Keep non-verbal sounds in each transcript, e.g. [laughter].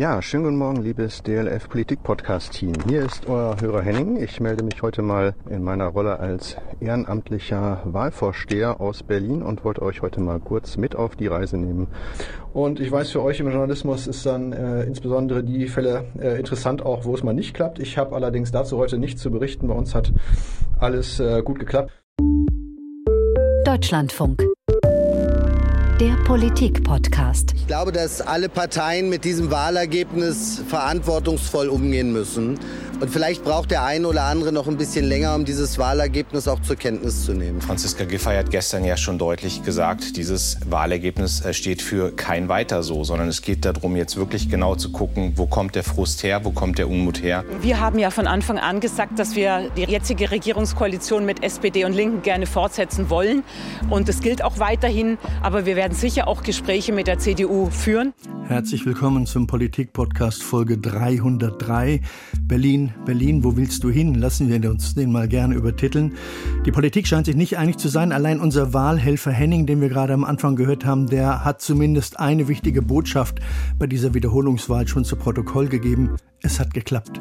Ja, schönen guten Morgen, liebes DLF Politik Podcast Team. Hier ist euer Hörer Henning. Ich melde mich heute mal in meiner Rolle als ehrenamtlicher Wahlvorsteher aus Berlin und wollte euch heute mal kurz mit auf die Reise nehmen. Und ich weiß, für euch im Journalismus ist dann äh, insbesondere die Fälle äh, interessant, auch wo es mal nicht klappt. Ich habe allerdings dazu heute nichts zu berichten. Bei uns hat alles äh, gut geklappt. Deutschlandfunk der Politik-Podcast. Ich glaube, dass alle Parteien mit diesem Wahlergebnis verantwortungsvoll umgehen müssen. Und vielleicht braucht der eine oder andere noch ein bisschen länger, um dieses Wahlergebnis auch zur Kenntnis zu nehmen. Franziska Giffey hat gestern ja schon deutlich gesagt, dieses Wahlergebnis äh, steht für kein weiter so, sondern es geht darum, jetzt wirklich genau zu gucken, wo kommt der Frust her, wo kommt der Unmut her. Wir haben ja von Anfang an gesagt, dass wir die jetzige Regierungskoalition mit SPD und Linken gerne fortsetzen wollen. Und das gilt auch weiterhin. Aber wir werden sicher auch Gespräche mit der CDU führen. Herzlich willkommen zum Politik-Podcast Folge 303. Berlin, Berlin, wo willst du hin? Lassen wir uns den mal gerne übertiteln. Die Politik scheint sich nicht einig zu sein. Allein unser Wahlhelfer Henning, den wir gerade am Anfang gehört haben, der hat zumindest eine wichtige Botschaft bei dieser Wiederholungswahl schon zu Protokoll gegeben. Es hat geklappt.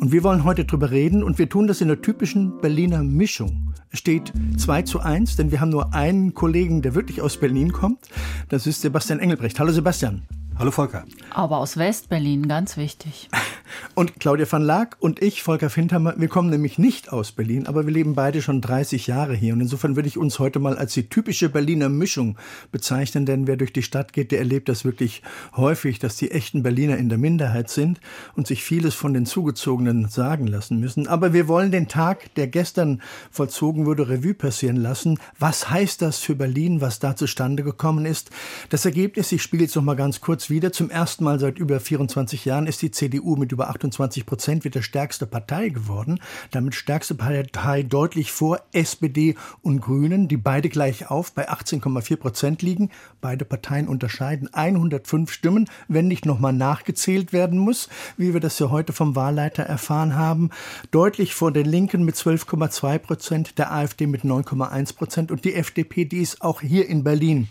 Und wir wollen heute drüber reden und wir tun das in der typischen Berliner Mischung. Es steht 2 zu 1, denn wir haben nur einen Kollegen, der wirklich aus Berlin kommt. Das ist Sebastian Engelbrecht. Hallo Sebastian. Hallo Volker. Aber aus Westberlin, ganz wichtig. [laughs] Und Claudia van Laak und ich, Volker Findhammer, wir kommen nämlich nicht aus Berlin, aber wir leben beide schon 30 Jahre hier. Und insofern würde ich uns heute mal als die typische Berliner Mischung bezeichnen, denn wer durch die Stadt geht, der erlebt das wirklich häufig, dass die echten Berliner in der Minderheit sind und sich vieles von den Zugezogenen sagen lassen müssen. Aber wir wollen den Tag, der gestern vollzogen wurde, Revue passieren lassen. Was heißt das für Berlin, was da zustande gekommen ist? Das Ergebnis, ich spiele jetzt noch mal ganz kurz wieder. Zum ersten Mal seit über 24 Jahren ist die CDU mit über 28 Prozent wieder stärkste Partei geworden. Damit stärkste Partei deutlich vor SPD und Grünen, die beide gleich auf bei 18,4 Prozent liegen. Beide Parteien unterscheiden 105 Stimmen, wenn nicht nochmal nachgezählt werden muss, wie wir das ja heute vom Wahlleiter erfahren haben. Deutlich vor den Linken mit 12,2 Prozent, der AfD mit 9,1 Prozent und die FDP, die ist auch hier in Berlin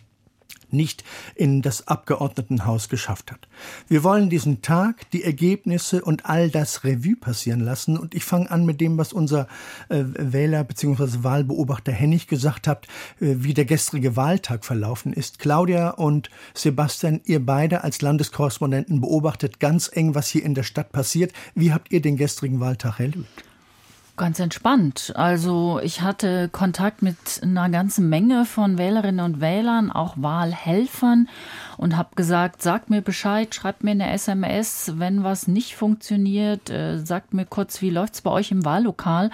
nicht in das Abgeordnetenhaus geschafft hat. Wir wollen diesen Tag, die Ergebnisse und all das Revue passieren lassen. Und ich fange an mit dem, was unser äh, Wähler bzw. Wahlbeobachter Hennig gesagt hat, äh, wie der gestrige Wahltag verlaufen ist. Claudia und Sebastian, ihr beide als Landeskorrespondenten beobachtet ganz eng, was hier in der Stadt passiert. Wie habt ihr den gestrigen Wahltag erlebt? Ganz entspannt. Also ich hatte Kontakt mit einer ganzen Menge von Wählerinnen und Wählern, auch Wahlhelfern und habe gesagt, sagt mir Bescheid, schreibt mir eine SMS, wenn was nicht funktioniert, äh, sagt mir kurz, wie läuft's bei euch im Wahllokal.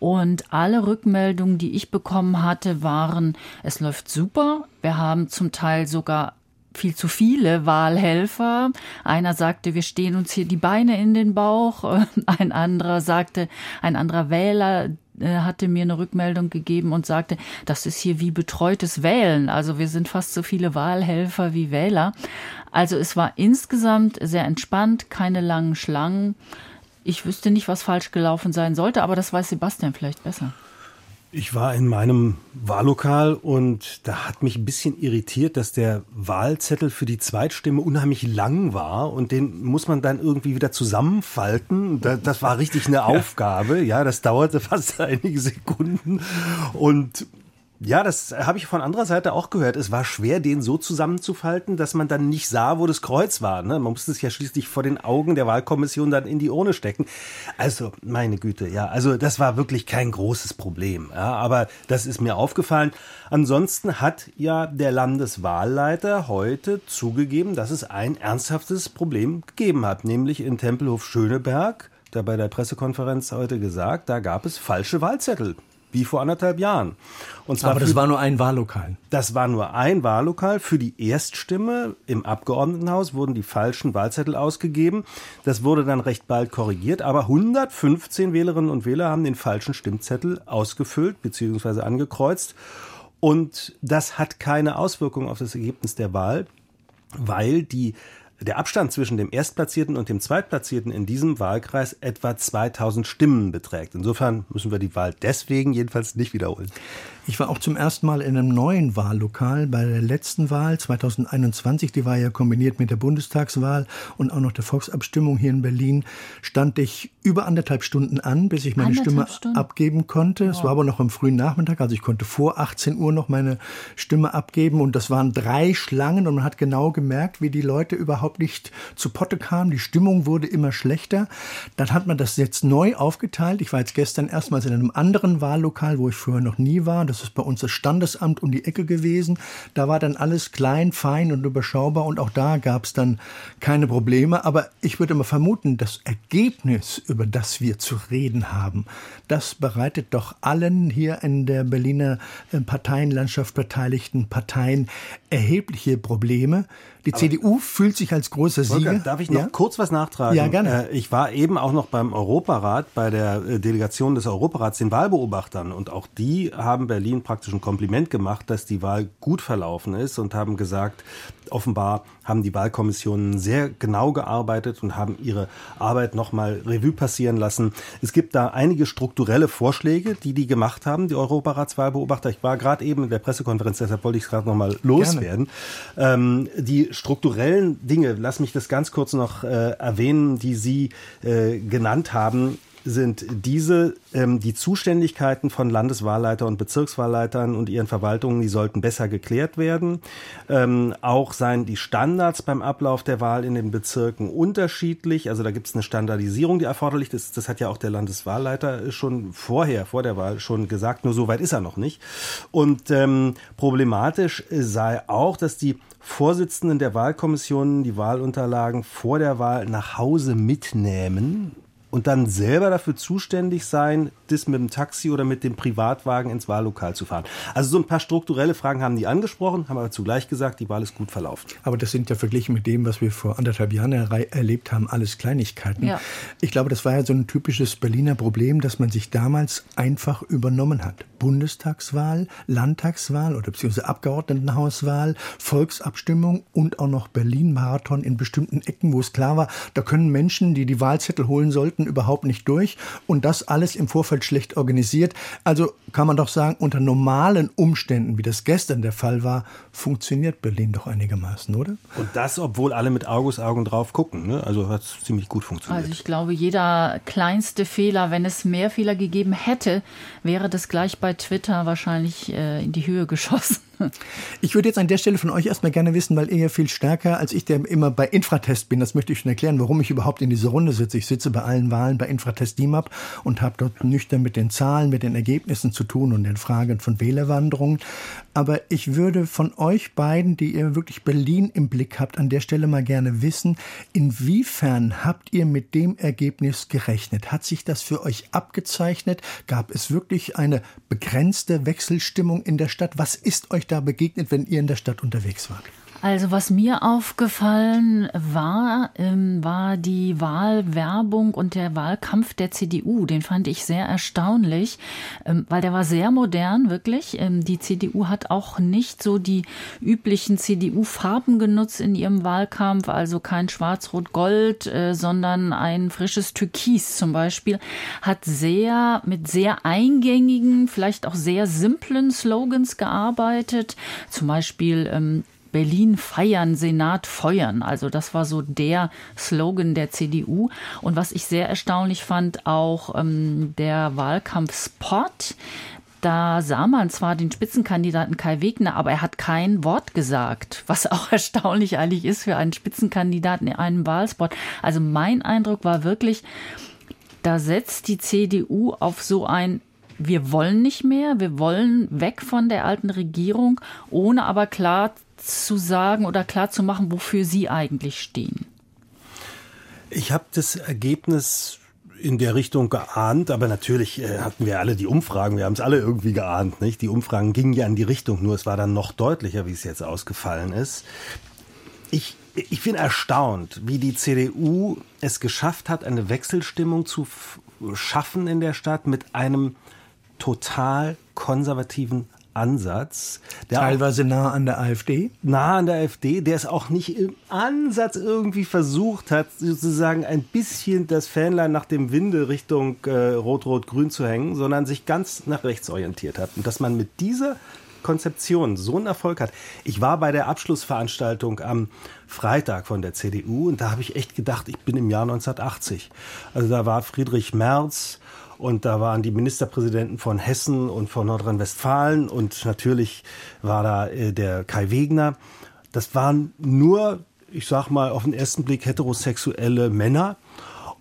Und alle Rückmeldungen, die ich bekommen hatte, waren, es läuft super. Wir haben zum Teil sogar viel zu viele Wahlhelfer. Einer sagte, wir stehen uns hier die Beine in den Bauch. [laughs] Ein anderer sagte, ein anderer Wähler, äh, hatte mir eine Rückmeldung gegeben und sagte, das ist hier wie betreutes Wählen. Also wir sind fast so viele Wahlhelfer wie Wähler. Also es war insgesamt sehr entspannt, keine langen Schlangen. Ich wüsste nicht, was falsch gelaufen sein sollte, aber das weiß Sebastian vielleicht besser. Ich war in meinem Wahllokal und da hat mich ein bisschen irritiert, dass der Wahlzettel für die Zweitstimme unheimlich lang war und den muss man dann irgendwie wieder zusammenfalten. Das war richtig eine Aufgabe. Ja, das dauerte [laughs] fast einige Sekunden und ja, das habe ich von anderer Seite auch gehört. Es war schwer, den so zusammenzufalten, dass man dann nicht sah, wo das Kreuz war. Ne? Man musste es ja schließlich vor den Augen der Wahlkommission dann in die Urne stecken. Also, meine Güte, ja, also das war wirklich kein großes Problem. Ja, aber das ist mir aufgefallen. Ansonsten hat ja der Landeswahlleiter heute zugegeben, dass es ein ernsthaftes Problem gegeben hat, nämlich in Tempelhof Schöneberg. Da bei der Pressekonferenz heute gesagt, da gab es falsche Wahlzettel wie vor anderthalb Jahren. Und zwar Aber das für, war nur ein Wahllokal. Das war nur ein Wahllokal. Für die Erststimme im Abgeordnetenhaus wurden die falschen Wahlzettel ausgegeben. Das wurde dann recht bald korrigiert. Aber 115 Wählerinnen und Wähler haben den falschen Stimmzettel ausgefüllt bzw. angekreuzt. Und das hat keine Auswirkung auf das Ergebnis der Wahl, weil die der Abstand zwischen dem Erstplatzierten und dem Zweitplatzierten in diesem Wahlkreis etwa 2000 Stimmen beträgt. Insofern müssen wir die Wahl deswegen jedenfalls nicht wiederholen. Ich war auch zum ersten Mal in einem neuen Wahllokal bei der letzten Wahl 2021. Die war ja kombiniert mit der Bundestagswahl und auch noch der Volksabstimmung hier in Berlin. Stand ich über anderthalb Stunden an, bis ich meine Stimme Stunden? abgeben konnte. Wow. Es war aber noch am frühen Nachmittag, also ich konnte vor 18 Uhr noch meine Stimme abgeben. Und das waren drei Schlangen und man hat genau gemerkt, wie die Leute überhaupt nicht zu Potte kamen. Die Stimmung wurde immer schlechter. Dann hat man das jetzt neu aufgeteilt. Ich war jetzt gestern erstmals in einem anderen Wahllokal, wo ich vorher noch nie war. Das ist bei uns das Standesamt um die Ecke gewesen. Da war dann alles klein, fein und überschaubar und auch da gab es dann keine Probleme. Aber ich würde mal vermuten, das Ergebnis, über das wir zu reden haben, das bereitet doch allen hier in der Berliner äh, Parteienlandschaft beteiligten Parteien erhebliche Probleme. Die Aber CDU fühlt sich als großer Sieger. Volker, darf ich noch ja? kurz was nachtragen? Ja, gerne. Äh, ich war eben auch noch beim Europarat, bei der äh, Delegation des Europarats, den Wahlbeobachtern. Und auch die haben Berlin praktisch ein Kompliment gemacht, dass die Wahl gut verlaufen ist und haben gesagt, offenbar haben die Wahlkommissionen sehr genau gearbeitet und haben ihre Arbeit nochmal Revue passieren lassen. Es gibt da einige strukturelle Vorschläge, die die gemacht haben, die Europaratswahlbeobachter. Ich war gerade eben in der Pressekonferenz, deshalb wollte ich es gerade nochmal loswerden. Ähm, die strukturellen Dinge, lass mich das ganz kurz noch äh, erwähnen, die Sie äh, genannt haben, sind diese, ähm, die Zuständigkeiten von Landeswahlleiter und Bezirkswahlleitern und ihren Verwaltungen, die sollten besser geklärt werden. Ähm, auch seien die Standards beim Ablauf der Wahl in den Bezirken unterschiedlich. Also da gibt es eine Standardisierung, die erforderlich ist. Das hat ja auch der Landeswahlleiter schon vorher, vor der Wahl schon gesagt. Nur so weit ist er noch nicht. Und ähm, problematisch sei auch, dass die Vorsitzenden der Wahlkommissionen die Wahlunterlagen vor der Wahl nach Hause mitnehmen und dann selber dafür zuständig sein, das mit dem Taxi oder mit dem Privatwagen ins Wahllokal zu fahren. Also so ein paar strukturelle Fragen haben die angesprochen, haben aber zugleich gesagt, die Wahl ist gut verlaufen. Aber das sind ja verglichen mit dem, was wir vor anderthalb Jahren er erlebt haben, alles Kleinigkeiten. Ja. Ich glaube, das war ja so ein typisches Berliner Problem, dass man sich damals einfach übernommen hat. Bundestagswahl, Landtagswahl oder beziehungsweise Abgeordnetenhauswahl, Volksabstimmung und auch noch Berlin-Marathon in bestimmten Ecken, wo es klar war, da können Menschen, die die Wahlzettel holen sollten, überhaupt nicht durch. Und das alles im Vorfeld schlecht organisiert. Also kann man doch sagen, unter normalen Umständen, wie das gestern der Fall war, funktioniert Berlin doch einigermaßen, oder? Und das, obwohl alle mit Argusaugen drauf gucken. Ne? Also hat es ziemlich gut funktioniert. Also ich glaube, jeder kleinste Fehler, wenn es mehr Fehler gegeben hätte, wäre das gleich bei Twitter wahrscheinlich äh, in die Höhe geschossen. [laughs] Ich würde jetzt an der Stelle von euch erstmal gerne wissen, weil ihr ja viel stärker als ich, der immer bei Infratest bin, das möchte ich schon erklären, warum ich überhaupt in dieser Runde sitze. Ich sitze bei allen Wahlen bei Infratest DIMAP und habe dort nüchtern mit den Zahlen, mit den Ergebnissen zu tun und den Fragen von Wählerwanderungen. Aber ich würde von euch beiden, die ihr wirklich Berlin im Blick habt, an der Stelle mal gerne wissen, inwiefern habt ihr mit dem Ergebnis gerechnet? Hat sich das für euch abgezeichnet? Gab es wirklich eine begrenzte Wechselstimmung in der Stadt? Was ist euch da begegnet, wenn ihr in der Stadt unterwegs wart? Also was mir aufgefallen war, ähm, war die Wahlwerbung und der Wahlkampf der CDU. Den fand ich sehr erstaunlich, ähm, weil der war sehr modern, wirklich. Ähm, die CDU hat auch nicht so die üblichen CDU-Farben genutzt in ihrem Wahlkampf, also kein Schwarz-Rot-Gold, äh, sondern ein frisches Türkis zum Beispiel. Hat sehr mit sehr eingängigen, vielleicht auch sehr simplen Slogans gearbeitet. Zum Beispiel ähm, Berlin feiern, Senat feuern. Also das war so der Slogan der CDU. Und was ich sehr erstaunlich fand, auch ähm, der Wahlkampfspot. Da sah man zwar den Spitzenkandidaten Kai Wegner, aber er hat kein Wort gesagt, was auch [laughs] erstaunlich eigentlich ist für einen Spitzenkandidaten in einem Wahlspot. Also mein Eindruck war wirklich, da setzt die CDU auf so ein wir wollen nicht mehr, wir wollen weg von der alten Regierung, ohne aber klar zu sagen oder klar zu machen, wofür Sie eigentlich stehen? Ich habe das Ergebnis in der Richtung geahnt, aber natürlich äh, hatten wir alle die Umfragen, wir haben es alle irgendwie geahnt, nicht? Die Umfragen gingen ja in die Richtung, nur es war dann noch deutlicher, wie es jetzt ausgefallen ist. Ich, ich bin erstaunt, wie die CDU es geschafft hat, eine Wechselstimmung zu schaffen in der Stadt mit einem total konservativen Ansatz. Teilweise nah an der AfD? Nah an der AfD, der es auch nicht im Ansatz irgendwie versucht hat, sozusagen ein bisschen das Fähnlein nach dem Winde Richtung äh, Rot-Rot-Grün zu hängen, sondern sich ganz nach rechts orientiert hat. Und dass man mit dieser Konzeption so einen Erfolg hat. Ich war bei der Abschlussveranstaltung am Freitag von der CDU und da habe ich echt gedacht, ich bin im Jahr 1980. Also da war Friedrich Merz und da waren die Ministerpräsidenten von Hessen und von Nordrhein-Westfalen und natürlich war da äh, der Kai Wegner. Das waren nur, ich sag mal, auf den ersten Blick heterosexuelle Männer.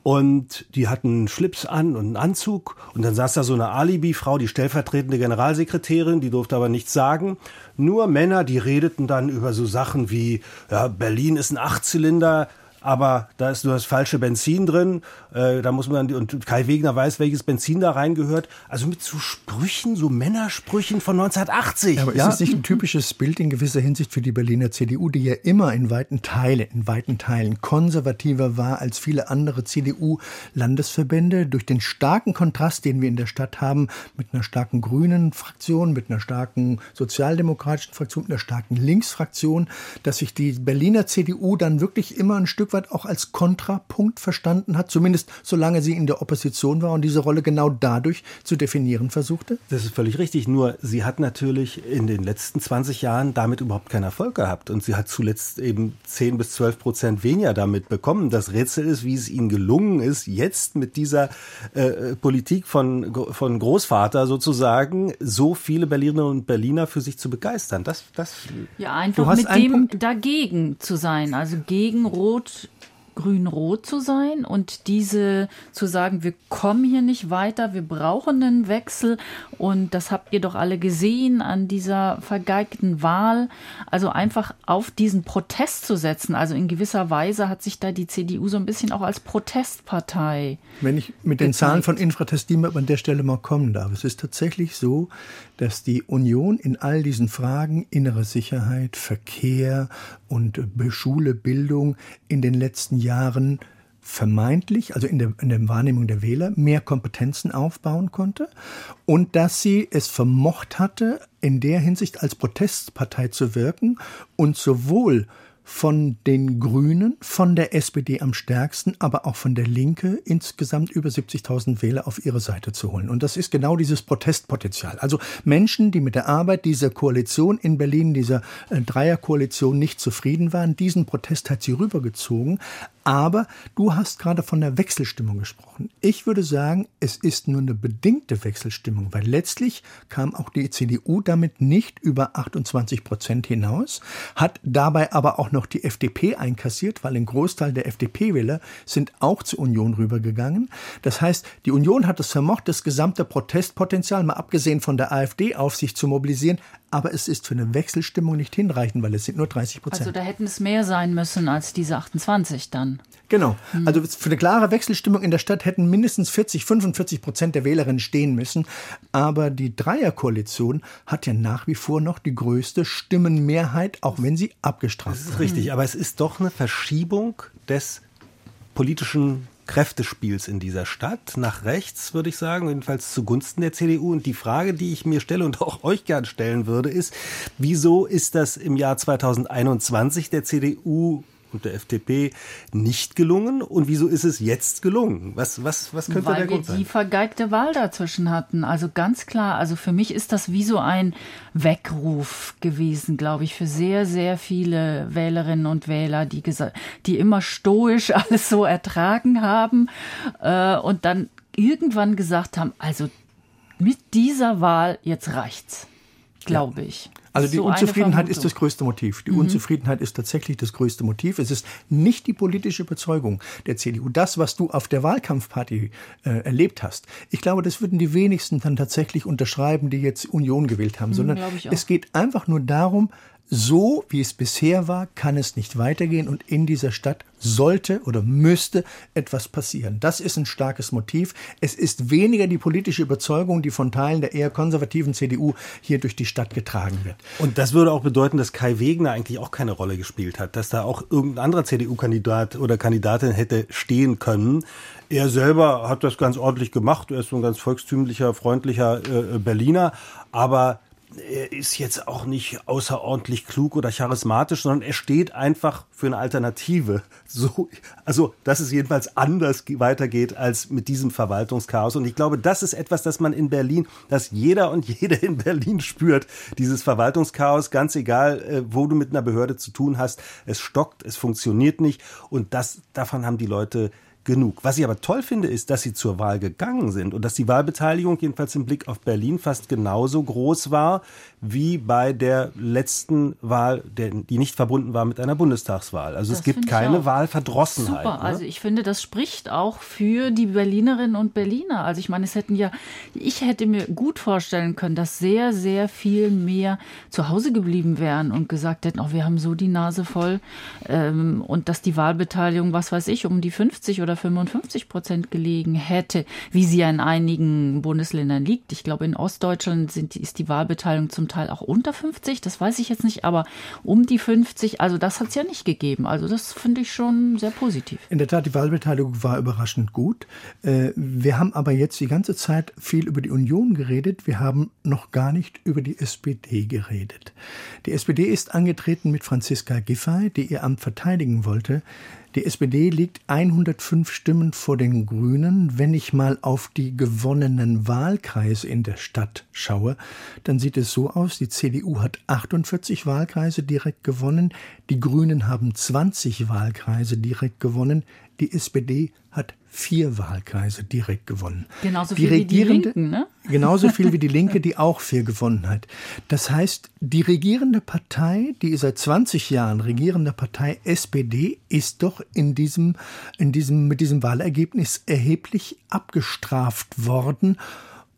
Und die hatten einen Schlips an und einen Anzug. Und dann saß da so eine Alibi-Frau, die stellvertretende Generalsekretärin, die durfte aber nichts sagen. Nur Männer, die redeten dann über so Sachen wie, ja, Berlin ist ein Achtzylinder, aber da ist nur das falsche Benzin drin. Äh, da muss man und Kai Wegner weiß, welches Benzin da reingehört. Also mit so Sprüchen, so Männersprüchen von 1980. Ja, aber ja? ist es nicht ein typisches Bild in gewisser Hinsicht für die Berliner CDU, die ja immer in weiten Teilen, in weiten Teilen konservativer war als viele andere CDU-Landesverbände durch den starken Kontrast, den wir in der Stadt haben, mit einer starken grünen Fraktion, mit einer starken sozialdemokratischen Fraktion, mit einer starken Linksfraktion, dass sich die Berliner CDU dann wirklich immer ein Stück Stück weit auch als Kontrapunkt verstanden hat, zumindest solange sie in der Opposition war und diese Rolle genau dadurch zu definieren versuchte? Das ist völlig richtig. Nur sie hat natürlich in den letzten 20 Jahren damit überhaupt keinen Erfolg gehabt. Und sie hat zuletzt eben 10 bis 12 Prozent weniger damit bekommen. Das Rätsel ist, wie es ihnen gelungen ist, jetzt mit dieser äh, Politik von, von Großvater sozusagen so viele Berlinerinnen und Berliner für sich zu begeistern. Das, das ja, einfach mit dem Punkt? dagegen zu sein. Also gegen Rot Adios. Grün-rot zu sein und diese zu sagen, wir kommen hier nicht weiter, wir brauchen einen Wechsel und das habt ihr doch alle gesehen an dieser vergeigten Wahl. Also einfach auf diesen Protest zu setzen. Also in gewisser Weise hat sich da die CDU so ein bisschen auch als Protestpartei. Wenn ich mit den Zahlen von Infratest an der Stelle mal kommen darf. Es ist tatsächlich so, dass die Union in all diesen Fragen innere Sicherheit, Verkehr und Schule, Bildung in den letzten Jahren vermeintlich, also in der, in der Wahrnehmung der Wähler, mehr Kompetenzen aufbauen konnte und dass sie es vermocht hatte, in der Hinsicht als Protestpartei zu wirken und sowohl von den Grünen, von der SPD am stärksten, aber auch von der Linke insgesamt über 70.000 Wähler auf ihre Seite zu holen. Und das ist genau dieses Protestpotenzial. Also Menschen, die mit der Arbeit dieser Koalition in Berlin, dieser äh, Dreierkoalition nicht zufrieden waren, diesen Protest hat sie rübergezogen. Aber du hast gerade von der Wechselstimmung gesprochen. Ich würde sagen, es ist nur eine bedingte Wechselstimmung, weil letztlich kam auch die CDU damit nicht über 28 Prozent hinaus, hat dabei aber auch noch die FDP einkassiert, weil ein Großteil der FDP-Wähler sind auch zur Union rübergegangen. Das heißt, die Union hat es vermocht, das gesamte Protestpotenzial, mal abgesehen von der AfD, auf sich zu mobilisieren, aber es ist für eine Wechselstimmung nicht hinreichend, weil es sind nur 30 Prozent. Also da hätten es mehr sein müssen als diese 28 dann. Genau. Hm. Also für eine klare Wechselstimmung in der Stadt hätten mindestens 40, 45 Prozent der Wählerinnen stehen müssen. Aber die Dreierkoalition hat ja nach wie vor noch die größte Stimmenmehrheit, auch wenn sie abgestraft ist. Das ist richtig, aber es ist doch eine Verschiebung des politischen Kräftespiels in dieser Stadt, nach rechts, würde ich sagen, jedenfalls zugunsten der CDU. Und die Frage, die ich mir stelle und [laughs] auch euch gern stellen würde, ist, wieso ist das im Jahr 2021 der CDU und der FDP nicht gelungen und wieso ist es jetzt gelungen? Was, was, was könnte Weil der Grund sein? Weil wir die vergeigte Wahl dazwischen hatten. Also ganz klar, also für mich ist das wie so ein Weckruf gewesen, glaube ich, für sehr, sehr viele Wählerinnen und Wähler, die, die immer stoisch [laughs] alles so ertragen haben äh, und dann irgendwann gesagt haben, also mit dieser Wahl jetzt reicht's, glaube ja. ich. Also die so Unzufriedenheit ist das größte Motiv. Die mhm. Unzufriedenheit ist tatsächlich das größte Motiv. Es ist nicht die politische Überzeugung der CDU. Das, was du auf der Wahlkampfparty äh, erlebt hast, ich glaube, das würden die wenigsten dann tatsächlich unterschreiben, die jetzt Union gewählt haben, mhm, sondern es geht einfach nur darum, so wie es bisher war, kann es nicht weitergehen und in dieser Stadt sollte oder müsste etwas passieren. Das ist ein starkes Motiv. Es ist weniger die politische Überzeugung, die von Teilen der eher konservativen CDU hier durch die Stadt getragen wird. Und das würde auch bedeuten, dass Kai Wegner eigentlich auch keine Rolle gespielt hat, dass da auch irgendein anderer CDU-Kandidat oder Kandidatin hätte stehen können. Er selber hat das ganz ordentlich gemacht. Er ist so ein ganz volkstümlicher, freundlicher äh, Berliner. Aber er ist jetzt auch nicht außerordentlich klug oder charismatisch, sondern er steht einfach für eine Alternative. [laughs] So, also, dass es jedenfalls anders weitergeht als mit diesem Verwaltungschaos. Und ich glaube, das ist etwas, das man in Berlin, dass jeder und jede in Berlin spürt. Dieses Verwaltungschaos, ganz egal, äh, wo du mit einer Behörde zu tun hast. Es stockt, es funktioniert nicht. Und das, davon haben die Leute genug. Was ich aber toll finde, ist, dass sie zur Wahl gegangen sind und dass die Wahlbeteiligung jedenfalls im Blick auf Berlin fast genauso groß war wie bei der letzten Wahl, die nicht verbunden war mit einer Bundestagswahl. Also das es gibt keine Wahlverdrossenheit. Super, ne? also ich finde, das spricht auch für die Berlinerinnen und Berliner. Also ich meine, es hätten ja, ich hätte mir gut vorstellen können, dass sehr, sehr viel mehr zu Hause geblieben wären und gesagt hätten, oh, wir haben so die Nase voll ähm, und dass die Wahlbeteiligung, was weiß ich, um die 50 oder 55 Prozent gelegen hätte, wie sie ja in einigen Bundesländern liegt. Ich glaube, in Ostdeutschland sind, ist die Wahlbeteiligung zum Teil auch unter 50, das weiß ich jetzt nicht, aber um die 50, also das hat es ja nicht gegeben. Also das finde ich schon sehr positiv. In der Tat, die Wahlbeteiligung war überraschend gut. Äh, wir haben aber jetzt die ganze Zeit viel über die Union geredet. Wir haben noch gar nicht über die SPD geredet. Die SPD ist angetreten mit Franziska Giffey, die ihr Amt verteidigen wollte. Die SPD liegt 105 Stimmen vor den Grünen. Wenn ich mal auf die gewonnenen Wahlkreise in der Stadt schaue, dann sieht es so aus, die CDU hat 48 Wahlkreise direkt gewonnen, die Grünen haben 20 Wahlkreise direkt gewonnen, die SPD hat vier Wahlkreise direkt gewonnen. Genauso viel wie die Linken, ne? [laughs] Genauso viel wie die Linke, die auch vier gewonnen hat. Das heißt, die regierende Partei, die seit 20 Jahren regierende Partei SPD, ist doch in diesem, in diesem, mit diesem Wahlergebnis erheblich abgestraft worden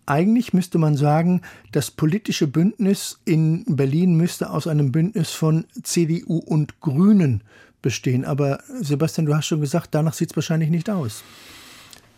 eigentlich müsste man sagen, das politische Bündnis in Berlin müsste aus einem Bündnis von CDU und Grünen bestehen. Aber Sebastian, du hast schon gesagt, danach sieht es wahrscheinlich nicht aus.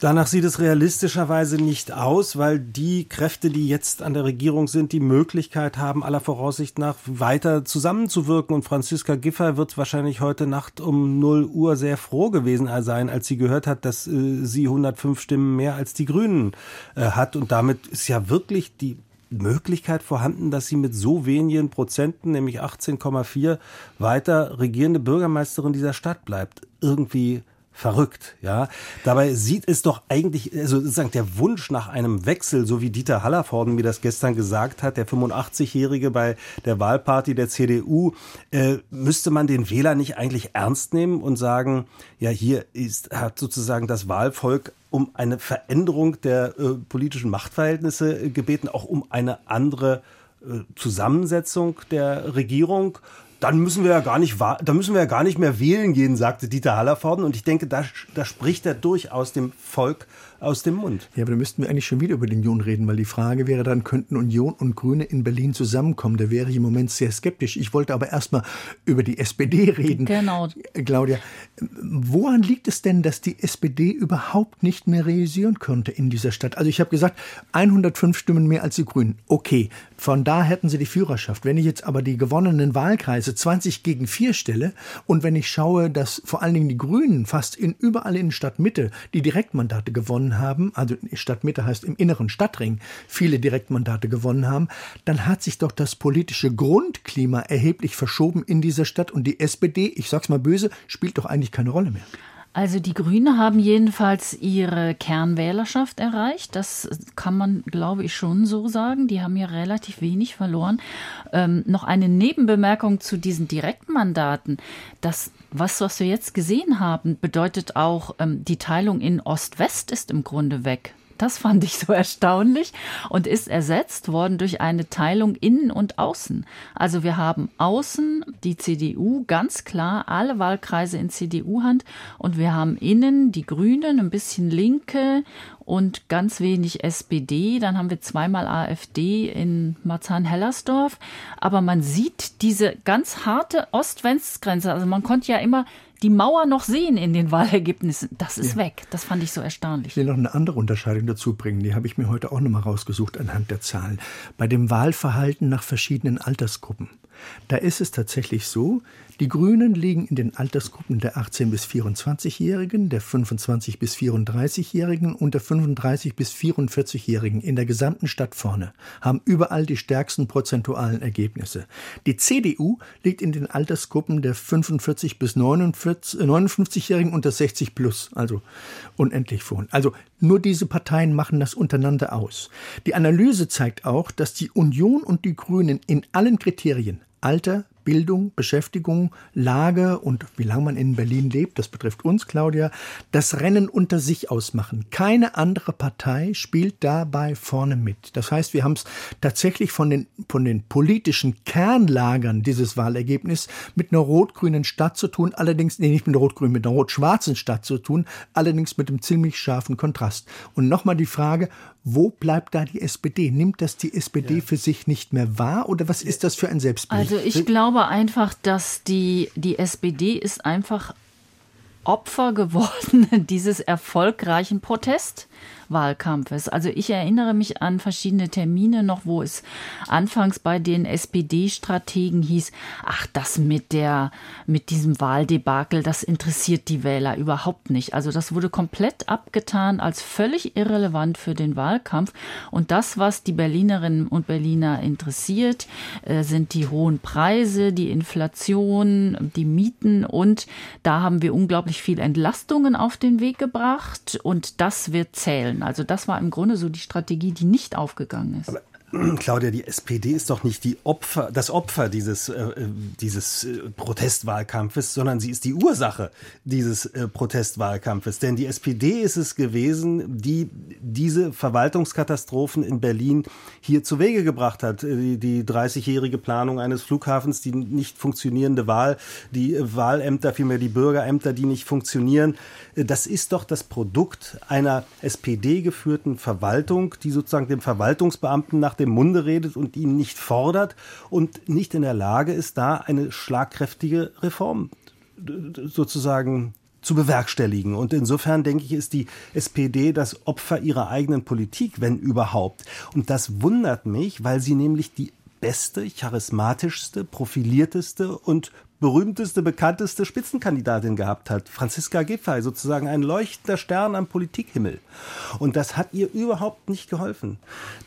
Danach sieht es realistischerweise nicht aus, weil die Kräfte, die jetzt an der Regierung sind, die Möglichkeit haben, aller Voraussicht nach weiter zusammenzuwirken. Und Franziska Giffey wird wahrscheinlich heute Nacht um 0 Uhr sehr froh gewesen sein, als sie gehört hat, dass äh, sie 105 Stimmen mehr als die Grünen äh, hat. Und damit ist ja wirklich die Möglichkeit vorhanden, dass sie mit so wenigen Prozenten, nämlich 18,4, weiter regierende Bürgermeisterin dieser Stadt bleibt. Irgendwie verrückt, ja. Dabei sieht es doch eigentlich, also sozusagen der Wunsch nach einem Wechsel, so wie Dieter Hallervorden mir das gestern gesagt hat, der 85-Jährige bei der Wahlparty der CDU, äh, müsste man den Wähler nicht eigentlich ernst nehmen und sagen, ja, hier ist, hat sozusagen das Wahlvolk um eine Veränderung der äh, politischen Machtverhältnisse äh, gebeten, auch um eine andere äh, Zusammensetzung der Regierung. Dann müssen wir ja gar nicht, dann müssen wir ja gar nicht mehr wählen gehen, sagte Dieter Hallervorden. Und ich denke, da, da spricht er durchaus dem Volk aus dem Mund. Ja, aber da müssten wir eigentlich schon wieder über die Union reden, weil die Frage wäre dann, könnten Union und Grüne in Berlin zusammenkommen? Da wäre ich im Moment sehr skeptisch. Ich wollte aber erstmal über die SPD reden. Genau. Claudia, woran liegt es denn, dass die SPD überhaupt nicht mehr realisieren konnte in dieser Stadt? Also ich habe gesagt, 105 Stimmen mehr als die Grünen. Okay, von da hätten sie die Führerschaft. Wenn ich jetzt aber die gewonnenen Wahlkreise 20 gegen 4 stelle und wenn ich schaue, dass vor allen Dingen die Grünen fast in überall in Stadtmitte die Direktmandate gewonnen gewonnen haben, also Stadtmitte heißt im inneren Stadtring, viele Direktmandate gewonnen haben, dann hat sich doch das politische Grundklima erheblich verschoben in dieser Stadt und die SPD, ich sag's mal böse, spielt doch eigentlich keine Rolle mehr. Also die Grünen haben jedenfalls ihre Kernwählerschaft erreicht. Das kann man, glaube ich, schon so sagen. Die haben ja relativ wenig verloren. Ähm, noch eine Nebenbemerkung zu diesen Direktmandaten. Das, was, was wir jetzt gesehen haben, bedeutet auch, ähm, die Teilung in Ost-West ist im Grunde weg. Das fand ich so erstaunlich und ist ersetzt worden durch eine Teilung innen und außen. Also wir haben außen die CDU, ganz klar alle Wahlkreise in CDU-Hand und wir haben innen die Grünen, ein bisschen Linke und ganz wenig SPD. Dann haben wir zweimal AfD in Marzahn-Hellersdorf. Aber man sieht diese ganz harte Ost-West-Grenze. Also man konnte ja immer die Mauer noch sehen in den Wahlergebnissen. Das ist ja. weg. Das fand ich so erstaunlich. Ich will noch eine andere Unterscheidung dazu bringen. Die habe ich mir heute auch nochmal rausgesucht anhand der Zahlen. Bei dem Wahlverhalten nach verschiedenen Altersgruppen. Da ist es tatsächlich so, die Grünen liegen in den Altersgruppen der 18 bis 24-Jährigen, der 25 bis 34-Jährigen und der 35 bis 44-Jährigen in der gesamten Stadt vorne, haben überall die stärksten prozentualen Ergebnisse. Die CDU liegt in den Altersgruppen der 45 bis 59-Jährigen und der 60 plus, also unendlich vorn. Also nur diese Parteien machen das untereinander aus. Die Analyse zeigt auch, dass die Union und die Grünen in allen Kriterien Alter, Bildung, Beschäftigung, Lage und wie lange man in Berlin lebt, das betrifft uns, Claudia, das Rennen unter sich ausmachen. Keine andere Partei spielt dabei vorne mit. Das heißt, wir haben es tatsächlich von den, von den politischen Kernlagern dieses Wahlergebnis mit einer rot-grünen Stadt zu tun, allerdings, nee, nicht mit einer rot-grünen, mit einer rot-schwarzen Stadt zu tun, allerdings mit einem ziemlich scharfen Kontrast. Und nochmal die Frage, wo bleibt da die SPD? Nimmt das die SPD ja. für sich nicht mehr wahr oder was ist das für ein Selbstbild? Also ich glaube einfach, dass die, die SPD ist einfach Opfer geworden [laughs] dieses erfolgreichen Protests. Wahlkampfes. Also ich erinnere mich an verschiedene Termine noch, wo es anfangs bei den SPD-Strategen hieß, ach, das mit der, mit diesem Wahldebakel, das interessiert die Wähler überhaupt nicht. Also das wurde komplett abgetan als völlig irrelevant für den Wahlkampf. Und das, was die Berlinerinnen und Berliner interessiert, äh, sind die hohen Preise, die Inflation, die Mieten und da haben wir unglaublich viel Entlastungen auf den Weg gebracht und das wird zählen. Also das war im Grunde so die Strategie, die nicht aufgegangen ist. Aber Claudia, die SPD ist doch nicht die Opfer, das Opfer dieses, äh, äh, dieses äh, Protestwahlkampfes, sondern sie ist die Ursache dieses äh, Protestwahlkampfes. Denn die SPD ist es gewesen, die diese Verwaltungskatastrophen in Berlin hier zu Wege gebracht hat. Äh, die, die 30-jährige Planung eines Flughafens, die nicht funktionierende Wahl, die Wahlämter, vielmehr die Bürgerämter, die nicht funktionieren. Das ist doch das Produkt einer SPD-geführten Verwaltung, die sozusagen dem Verwaltungsbeamten nach dem Munde redet und ihn nicht fordert und nicht in der Lage ist, da eine schlagkräftige Reform sozusagen zu bewerkstelligen. Und insofern denke ich, ist die SPD das Opfer ihrer eigenen Politik, wenn überhaupt. Und das wundert mich, weil sie nämlich die beste, charismatischste, profilierteste und berühmteste, bekannteste Spitzenkandidatin gehabt hat. Franziska Giffey, sozusagen ein leuchtender Stern am Politikhimmel. Und das hat ihr überhaupt nicht geholfen.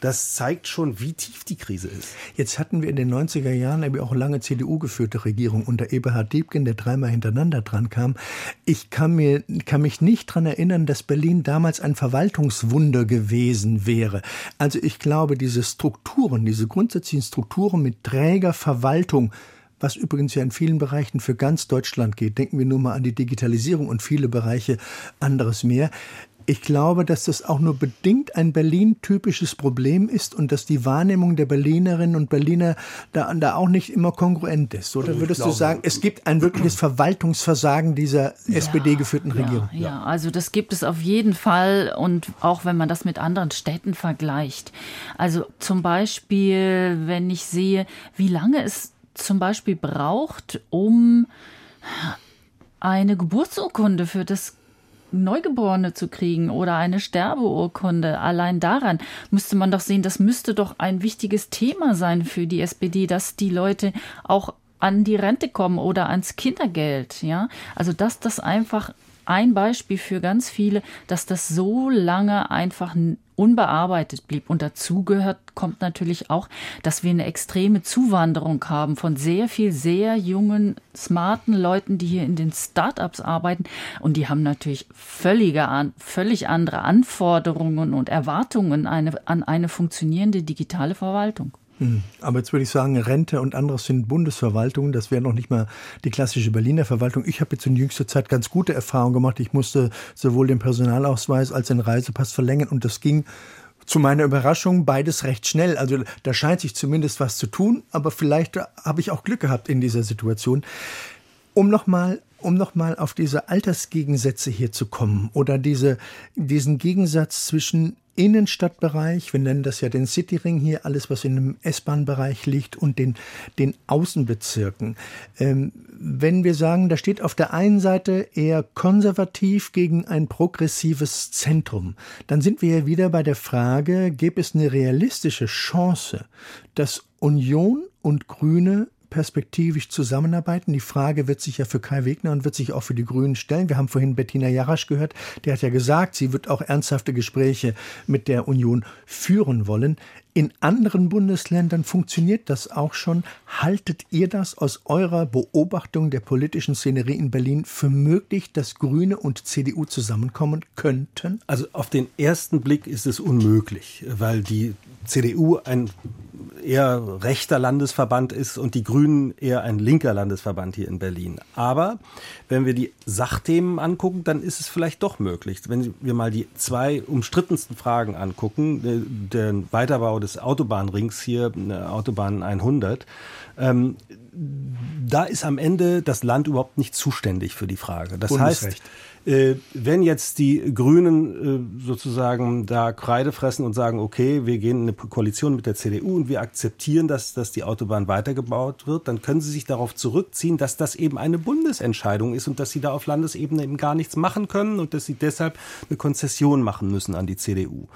Das zeigt schon, wie tief die Krise ist. Jetzt hatten wir in den 90er Jahren aber auch lange CDU-geführte Regierung unter Eberhard Diebken, der dreimal hintereinander dran kam. Ich kann, mir, kann mich nicht daran erinnern, dass Berlin damals ein Verwaltungswunder gewesen wäre. Also ich glaube, diese Strukturen, diese grundsätzlichen Strukturen mit träger Verwaltung, was übrigens ja in vielen Bereichen für ganz Deutschland geht. Denken wir nur mal an die Digitalisierung und viele Bereiche anderes mehr. Ich glaube, dass das auch nur bedingt ein Berlin-typisches Problem ist und dass die Wahrnehmung der Berlinerinnen und Berliner da, da auch nicht immer kongruent ist. Oder würdest glaube, du sagen, es gibt ein wirkliches Verwaltungsversagen dieser ja, SPD-geführten Regierung? Ja, ja, also das gibt es auf jeden Fall und auch wenn man das mit anderen Städten vergleicht. Also zum Beispiel, wenn ich sehe, wie lange es zum Beispiel braucht, um eine Geburtsurkunde für das Neugeborene zu kriegen oder eine Sterbeurkunde. Allein daran müsste man doch sehen, das müsste doch ein wichtiges Thema sein für die SPD, dass die Leute auch an die Rente kommen oder ans Kindergeld, ja. Also, dass das einfach ein Beispiel für ganz viele, dass das so lange einfach unbearbeitet blieb. Und dazu gehört, kommt natürlich auch, dass wir eine extreme Zuwanderung haben von sehr viel, sehr jungen, smarten Leuten, die hier in den Startups arbeiten. Und die haben natürlich völlige, völlig andere Anforderungen und Erwartungen an eine funktionierende digitale Verwaltung. Hm. Aber jetzt würde ich sagen, Rente und anderes sind Bundesverwaltungen. Das wäre noch nicht mal die klassische Berliner Verwaltung. Ich habe jetzt in jüngster Zeit ganz gute Erfahrungen gemacht. Ich musste sowohl den Personalausweis als den Reisepass verlängern und das ging zu meiner Überraschung beides recht schnell. Also da scheint sich zumindest was zu tun, aber vielleicht habe ich auch Glück gehabt in dieser Situation. Um nochmal um nochmal auf diese Altersgegensätze hier zu kommen oder diese, diesen Gegensatz zwischen Innenstadtbereich, wir nennen das ja den Cityring hier, alles was in dem S-Bahn-Bereich liegt und den, den Außenbezirken. Ähm, wenn wir sagen, da steht auf der einen Seite eher konservativ gegen ein progressives Zentrum, dann sind wir ja wieder bei der Frage, gäbe es eine realistische Chance, dass Union und Grüne perspektivisch zusammenarbeiten. Die Frage wird sich ja für Kai Wegner und wird sich auch für die Grünen stellen. Wir haben vorhin Bettina Jarasch gehört, der hat ja gesagt, sie wird auch ernsthafte Gespräche mit der Union führen wollen. In anderen Bundesländern funktioniert das auch schon. Haltet ihr das aus eurer Beobachtung der politischen Szenerie in Berlin für möglich, dass Grüne und CDU zusammenkommen könnten? Also auf den ersten Blick ist es unmöglich, weil die CDU ein eher rechter Landesverband ist und die Grünen eher ein linker Landesverband hier in Berlin. Aber wenn wir die Sachthemen angucken, dann ist es vielleicht doch möglich. Wenn wir mal die zwei umstrittensten Fragen angucken, den Weiterbau des Autobahnrings hier, Autobahn 100, ähm, da ist am Ende das Land überhaupt nicht zuständig für die Frage. Das heißt, äh, wenn jetzt die Grünen äh, sozusagen da Kreide fressen und sagen, okay, wir gehen in eine Koalition mit der CDU und wir akzeptieren, dass, dass die Autobahn weitergebaut wird, dann können sie sich darauf zurückziehen, dass das eben eine Bundesentscheidung ist und dass sie da auf Landesebene eben gar nichts machen können und dass sie deshalb eine Konzession machen müssen an die CDU.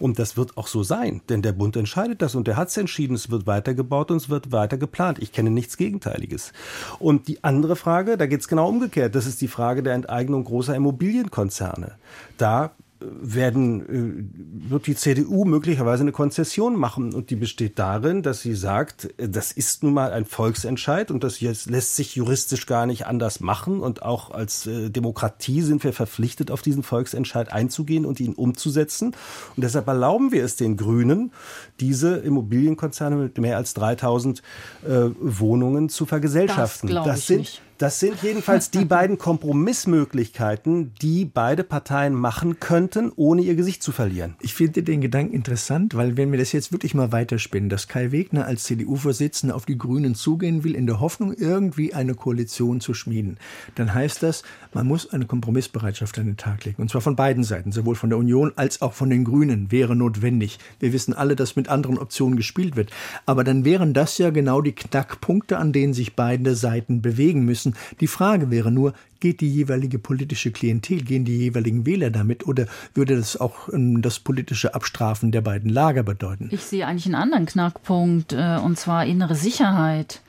Und das wird auch so sein, denn der Bund entscheidet das und der hat es entschieden, es wird weitergebaut und es wird weiter geplant. Ich kenne nichts Gegenteiliges. Und die andere Frage, da geht es genau umgekehrt, das ist die Frage der Enteignung großer großer Immobilienkonzerne. Da werden, äh, wird die CDU möglicherweise eine Konzession machen und die besteht darin, dass sie sagt, das ist nun mal ein Volksentscheid und das lässt sich juristisch gar nicht anders machen und auch als äh, Demokratie sind wir verpflichtet, auf diesen Volksentscheid einzugehen und ihn umzusetzen und deshalb erlauben wir es den Grünen, diese Immobilienkonzerne mit mehr als 3000 äh, Wohnungen zu vergesellschaften. Das, das sind nicht. Das sind jedenfalls die beiden Kompromissmöglichkeiten, die beide Parteien machen könnten, ohne ihr Gesicht zu verlieren. Ich finde den Gedanken interessant, weil wenn wir das jetzt wirklich mal weiterspinnen, dass Kai Wegner als CDU-Vorsitzender auf die Grünen zugehen will, in der Hoffnung, irgendwie eine Koalition zu schmieden, dann heißt das, man muss eine Kompromissbereitschaft an den Tag legen. Und zwar von beiden Seiten, sowohl von der Union als auch von den Grünen, wäre notwendig. Wir wissen alle, dass mit anderen Optionen gespielt wird. Aber dann wären das ja genau die Knackpunkte, an denen sich beide Seiten bewegen müssen Die Frage wäre nur, geht die jeweilige politische Klientel, gehen die jeweiligen Wähler damit oder würde das auch ähm, das politische Abstrafen der beiden Lager bedeuten? Ich sehe eigentlich einen anderen Knackpunkt, äh, und zwar innere Sicherheit.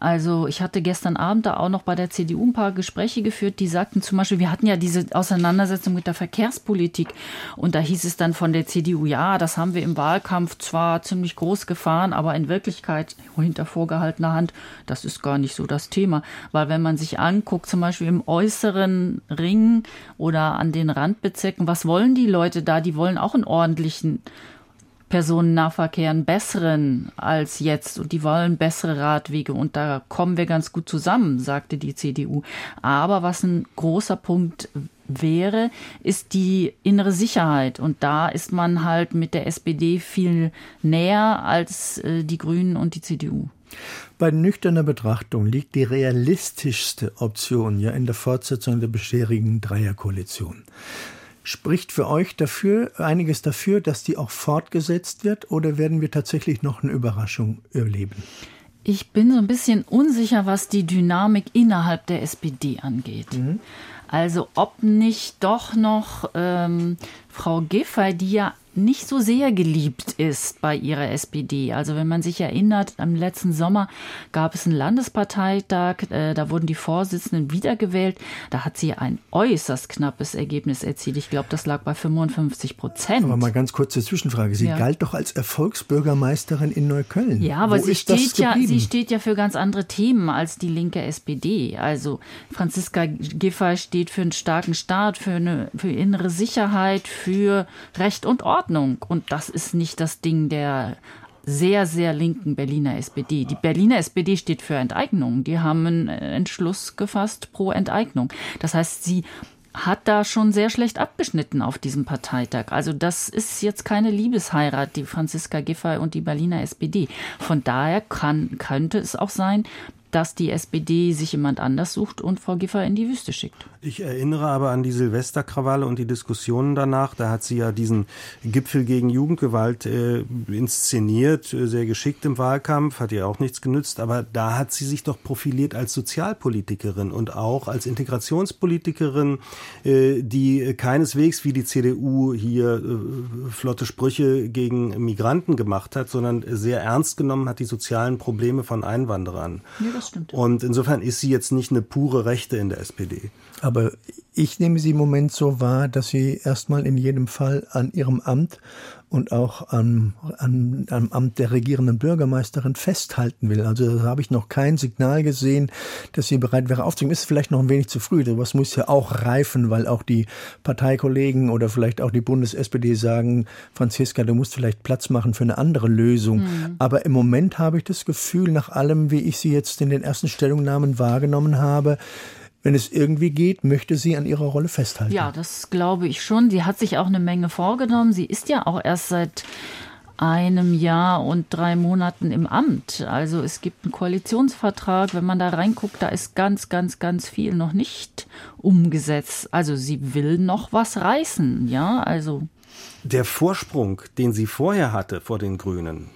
Also ich hatte gestern Abend da auch noch bei der CDU ein paar Gespräche geführt, die sagten zum Beispiel, wir hatten ja diese Auseinandersetzung mit der Verkehrspolitik und da hieß es dann von der CDU, ja, das haben wir im Wahlkampf zwar ziemlich groß gefahren, aber in Wirklichkeit hinter vorgehaltener Hand, das ist gar nicht so das Thema, weil wenn man sich anguckt, zum Beispiel im äußeren Ring oder an den Randbezirken, was wollen die Leute da? Die wollen auch einen ordentlichen Personennahverkehr einen besseren als jetzt und die wollen bessere Radwege und da kommen wir ganz gut zusammen, sagte die CDU. Aber was ein großer Punkt wäre, ist die innere Sicherheit. Und da ist man halt mit der SPD viel näher als äh, die Grünen und die CDU. Bei nüchterner Betrachtung liegt die realistischste Option ja in der Fortsetzung der bisherigen Dreierkoalition. Spricht für euch dafür einiges dafür, dass die auch fortgesetzt wird oder werden wir tatsächlich noch eine Überraschung erleben? Ich bin so ein bisschen unsicher, was die Dynamik innerhalb der SPD angeht. Mhm. Also ob nicht doch noch ähm, Frau Giffey, die ja nicht so sehr geliebt ist bei ihrer SPD. Also wenn man sich erinnert, am letzten Sommer gab es einen Landesparteitag, äh, da wurden die Vorsitzenden wiedergewählt. Da hat sie ein äußerst knappes Ergebnis erzielt. Ich glaube, das lag bei 55 Prozent. Aber mal ganz kurze Zwischenfrage. Sie ja. galt doch als Erfolgsbürgermeisterin in Neukölln. Ja, aber sie steht ja, sie steht ja für ganz andere Themen als die linke SPD. Also Franziska Giffey steht für einen starken Staat, für eine für innere Sicherheit, für Recht und Ordnung. Ordnung. Und das ist nicht das Ding der sehr, sehr linken Berliner SPD. Die Berliner SPD steht für Enteignung. Die haben einen Entschluss gefasst pro Enteignung. Das heißt, sie hat da schon sehr schlecht abgeschnitten auf diesem Parteitag. Also das ist jetzt keine Liebesheirat, die Franziska Giffey und die Berliner SPD. Von daher kann, könnte es auch sein, dass die SPD sich jemand anders sucht und Frau Giffer in die Wüste schickt. Ich erinnere aber an die Silvesterkrawalle und die Diskussionen danach. Da hat sie ja diesen Gipfel gegen Jugendgewalt äh, inszeniert, äh, sehr geschickt im Wahlkampf, hat ihr auch nichts genützt. Aber da hat sie sich doch profiliert als Sozialpolitikerin und auch als Integrationspolitikerin, äh, die keineswegs wie die CDU hier äh, flotte Sprüche gegen Migranten gemacht hat, sondern sehr ernst genommen hat die sozialen Probleme von Einwanderern. Ja, das stimmt. Und insofern ist sie jetzt nicht eine pure Rechte in der SPD. Aber ich nehme sie im Moment so wahr, dass sie erstmal in jedem Fall an ihrem Amt und auch am, am, am Amt der regierenden Bürgermeisterin festhalten will. Also da habe ich noch kein Signal gesehen, dass sie bereit wäre aufzugeben. Ist vielleicht noch ein wenig zu früh. Was muss ja auch reifen, weil auch die Parteikollegen oder vielleicht auch die Bundes-SPD sagen, Franziska, du musst vielleicht Platz machen für eine andere Lösung. Mhm. Aber im Moment habe ich das Gefühl, nach allem, wie ich sie jetzt in den ersten Stellungnahmen wahrgenommen habe, wenn es irgendwie geht, möchte sie an ihrer Rolle festhalten. Ja, das glaube ich schon. Sie hat sich auch eine Menge vorgenommen. Sie ist ja auch erst seit einem Jahr und drei Monaten im Amt. Also es gibt einen Koalitionsvertrag. Wenn man da reinguckt, da ist ganz, ganz, ganz viel noch nicht umgesetzt. Also sie will noch was reißen, ja, also. Der Vorsprung, den sie vorher hatte vor den Grünen,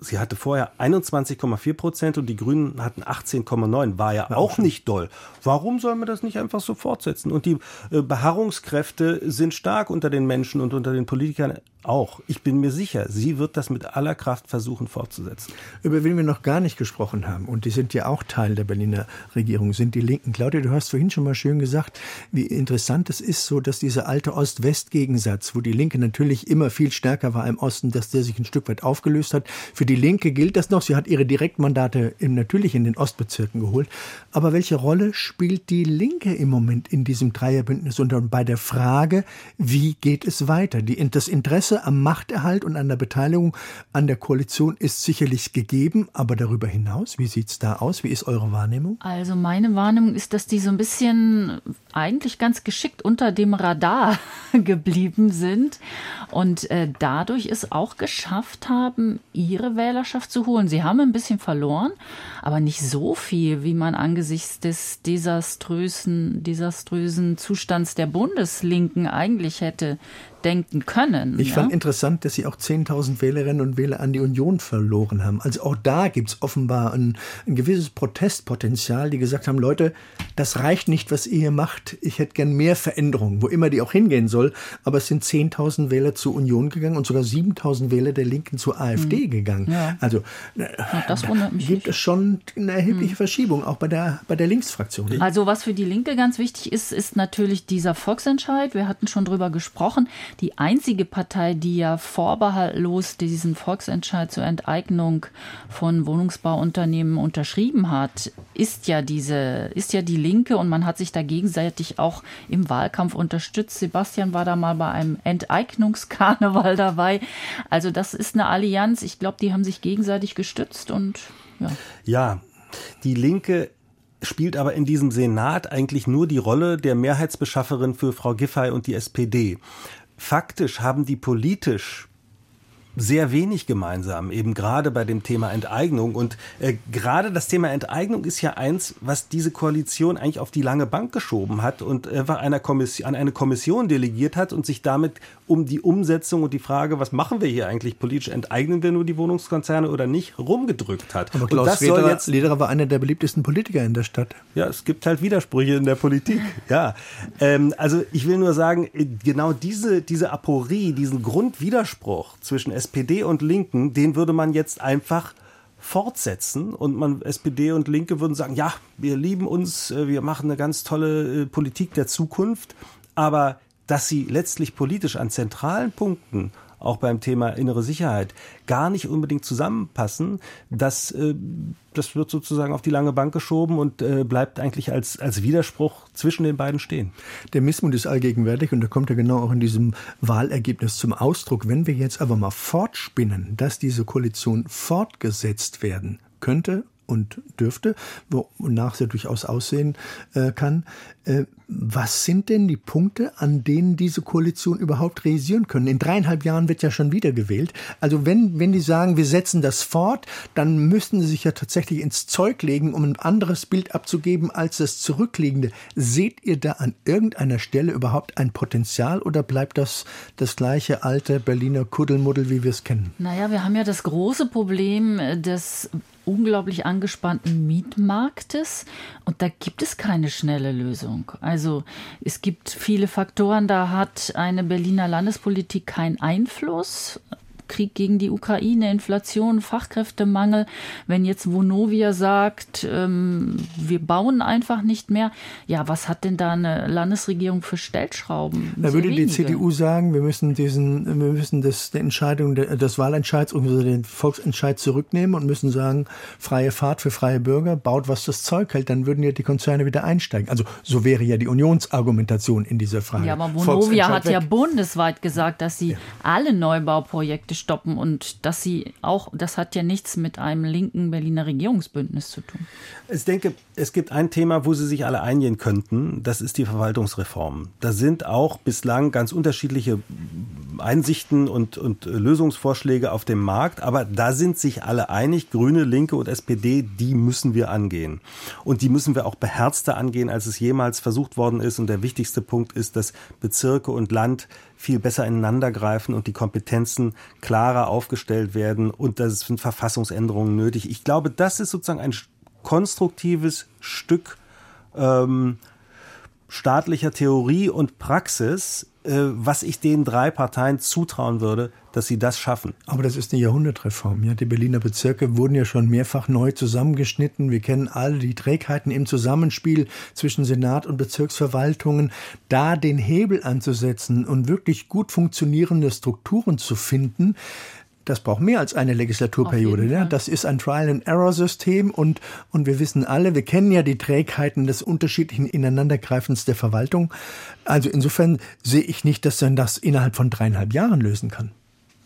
sie hatte vorher 21,4 Prozent und die Grünen hatten 18,9. War ja auch nicht doll. Warum soll man das nicht einfach so fortsetzen? Und die äh, Beharrungskräfte sind stark unter den Menschen und unter den Politikern auch. Ich bin mir sicher, sie wird das mit aller Kraft versuchen fortzusetzen. Über wen wir noch gar nicht gesprochen haben, und die sind ja auch Teil der Berliner Regierung, sind die Linken. Claudia, du hast vorhin schon mal schön gesagt, wie interessant es ist, so dass dieser alte Ost-West-Gegensatz, wo die Linke natürlich immer viel stärker war im Osten, dass der sich ein Stück weit aufgelöst hat. Für die Linke gilt das noch. Sie hat ihre Direktmandate natürlich in den Ostbezirken geholt. Aber welche Rolle spielt die Linke im Moment in diesem Dreierbündnis und bei der Frage, wie geht es weiter? Die, das Interesse am Machterhalt und an der Beteiligung an der Koalition ist sicherlich gegeben, aber darüber hinaus, wie sieht es da aus? Wie ist eure Wahrnehmung? Also meine Wahrnehmung ist, dass die so ein bisschen eigentlich ganz geschickt unter dem Radar [laughs] geblieben sind und äh, dadurch es auch geschafft haben, ihre Wählerschaft zu holen. Sie haben ein bisschen verloren, aber nicht so viel, wie man angesichts des desaströsen, desaströsen Zustands der Bundeslinken eigentlich hätte denken können. Ich ja? fand interessant, dass sie auch 10.000 Wählerinnen und Wähler an die Union verloren haben. Also auch da gibt es offenbar ein, ein, gewisses Protestpotenzial, die gesagt haben, Leute, das reicht nicht, was ihr hier macht. Ich hätte gern mehr Veränderungen, wo immer die auch hingehen soll. Aber es sind 10.000 Wähler zur Union gegangen und sogar 7.000 Wähler der Linken zur AfD hm. gegangen. Ja. Also ja, das mich gibt es schon eine erhebliche hm. Verschiebung, auch bei der, bei der Linksfraktion. Also was für die Linke ganz wichtig ist, ist natürlich dieser Volksentscheid. Wir hatten schon drüber gesprochen die einzige Partei, die ja vorbehaltlos diesen Volksentscheid zur Enteignung von Wohnungsbauunternehmen unterschrieben hat, ist ja diese, ist ja die Linke und man hat sich da gegenseitig auch im Wahlkampf unterstützt. Sebastian war da mal bei einem Enteignungskarneval dabei. Also das ist eine Allianz. Ich glaube, die haben sich gegenseitig gestützt und ja. Ja, die Linke spielt aber in diesem Senat eigentlich nur die Rolle der Mehrheitsbeschafferin für Frau Giffey und die SPD faktisch haben die politisch sehr wenig gemeinsam, eben gerade bei dem Thema Enteignung. Und äh, gerade das Thema Enteignung ist ja eins, was diese Koalition eigentlich auf die lange Bank geschoben hat und einfach einer Kommission, an eine Kommission delegiert hat und sich damit um die Umsetzung und die Frage, was machen wir hier eigentlich politisch, enteignen wir nur die Wohnungskonzerne oder nicht, rumgedrückt hat. Aber Klaus und das Lederer, soll jetzt, Lederer war einer der beliebtesten Politiker in der Stadt. Ja, es gibt halt Widersprüche in der Politik. [laughs] ja, ähm, also ich will nur sagen, genau diese, diese Aporie, diesen Grundwiderspruch zwischen SPD und Linken, den würde man jetzt einfach fortsetzen. Und man SPD und Linke würden sagen, ja, wir lieben uns, äh, wir machen eine ganz tolle äh, Politik der Zukunft, aber dass sie letztlich politisch an zentralen Punkten auch beim Thema innere Sicherheit gar nicht unbedingt zusammenpassen, das, äh, das wird sozusagen auf die lange Bank geschoben und äh, bleibt eigentlich als, als Widerspruch zwischen den beiden stehen. Der Missmut ist allgegenwärtig und da kommt er genau auch in diesem Wahlergebnis zum Ausdruck. Wenn wir jetzt aber mal fortspinnen, dass diese Koalition fortgesetzt werden könnte und dürfte, wonach sie durchaus aussehen äh, kann. Äh, was sind denn die Punkte, an denen diese Koalition überhaupt realisieren können? In dreieinhalb Jahren wird ja schon wieder gewählt. Also wenn, wenn die sagen, wir setzen das fort, dann müssten sie sich ja tatsächlich ins Zeug legen, um ein anderes Bild abzugeben als das zurückliegende. Seht ihr da an irgendeiner Stelle überhaupt ein Potenzial oder bleibt das das gleiche alte Berliner Kuddelmuddel, wie wir es kennen? Naja, wir haben ja das große Problem des unglaublich angespannten Mietmarktes und da gibt es keine schnelle Lösung. Also es gibt viele Faktoren, da hat eine Berliner Landespolitik keinen Einfluss. Krieg gegen die Ukraine, Inflation, Fachkräftemangel. Wenn jetzt Vonovia sagt, ähm, wir bauen einfach nicht mehr, ja, was hat denn da eine Landesregierung für Stellschrauben? Da würde wenige. die CDU sagen, wir müssen diesen, wir müssen das, die Entscheidung des Wahlentscheids, also den Volksentscheid zurücknehmen und müssen sagen, freie Fahrt für freie Bürger, baut was das Zeug hält, dann würden ja die Konzerne wieder einsteigen. Also so wäre ja die Unionsargumentation in dieser Frage. Ja, aber Vonovia hat weg. ja bundesweit gesagt, dass sie ja. alle Neubauprojekte stoppen und dass sie auch, das hat ja nichts mit einem linken Berliner Regierungsbündnis zu tun. Ich denke, es gibt ein Thema, wo sie sich alle einigen könnten, das ist die Verwaltungsreform. Da sind auch bislang ganz unterschiedliche Einsichten und, und Lösungsvorschläge auf dem Markt, aber da sind sich alle einig, Grüne, Linke und SPD, die müssen wir angehen. Und die müssen wir auch beherzter angehen, als es jemals versucht worden ist. Und der wichtigste Punkt ist, dass Bezirke und Land viel besser ineinandergreifen und die Kompetenzen klarer aufgestellt werden und das sind Verfassungsänderungen nötig. Ich glaube, das ist sozusagen ein konstruktives Stück ähm, staatlicher Theorie und Praxis, was ich den drei Parteien zutrauen würde, dass sie das schaffen. Aber das ist eine Jahrhundertreform. Ja, die Berliner Bezirke wurden ja schon mehrfach neu zusammengeschnitten. Wir kennen alle die Trägheiten im Zusammenspiel zwischen Senat und Bezirksverwaltungen. Da den Hebel anzusetzen und wirklich gut funktionierende Strukturen zu finden, das braucht mehr als eine Legislaturperiode. Ne? Das ist ein Trial-and-Error-System und, und wir wissen alle, wir kennen ja die Trägheiten des unterschiedlichen Ineinandergreifens der Verwaltung. Also insofern sehe ich nicht, dass man das innerhalb von dreieinhalb Jahren lösen kann.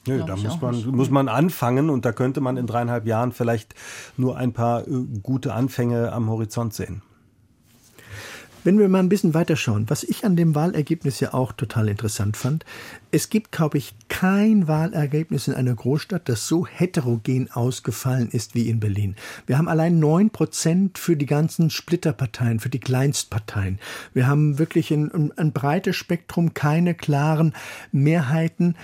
Nö, da muss man, muss man anfangen und da könnte man in dreieinhalb Jahren vielleicht nur ein paar äh, gute Anfänge am Horizont sehen. Wenn wir mal ein bisschen weiterschauen, was ich an dem Wahlergebnis ja auch total interessant fand, es gibt, glaube ich, kein Wahlergebnis in einer Großstadt, das so heterogen ausgefallen ist wie in Berlin. Wir haben allein neun Prozent für die ganzen Splitterparteien, für die Kleinstparteien. Wir haben wirklich ein, ein, ein breites Spektrum, keine klaren Mehrheiten.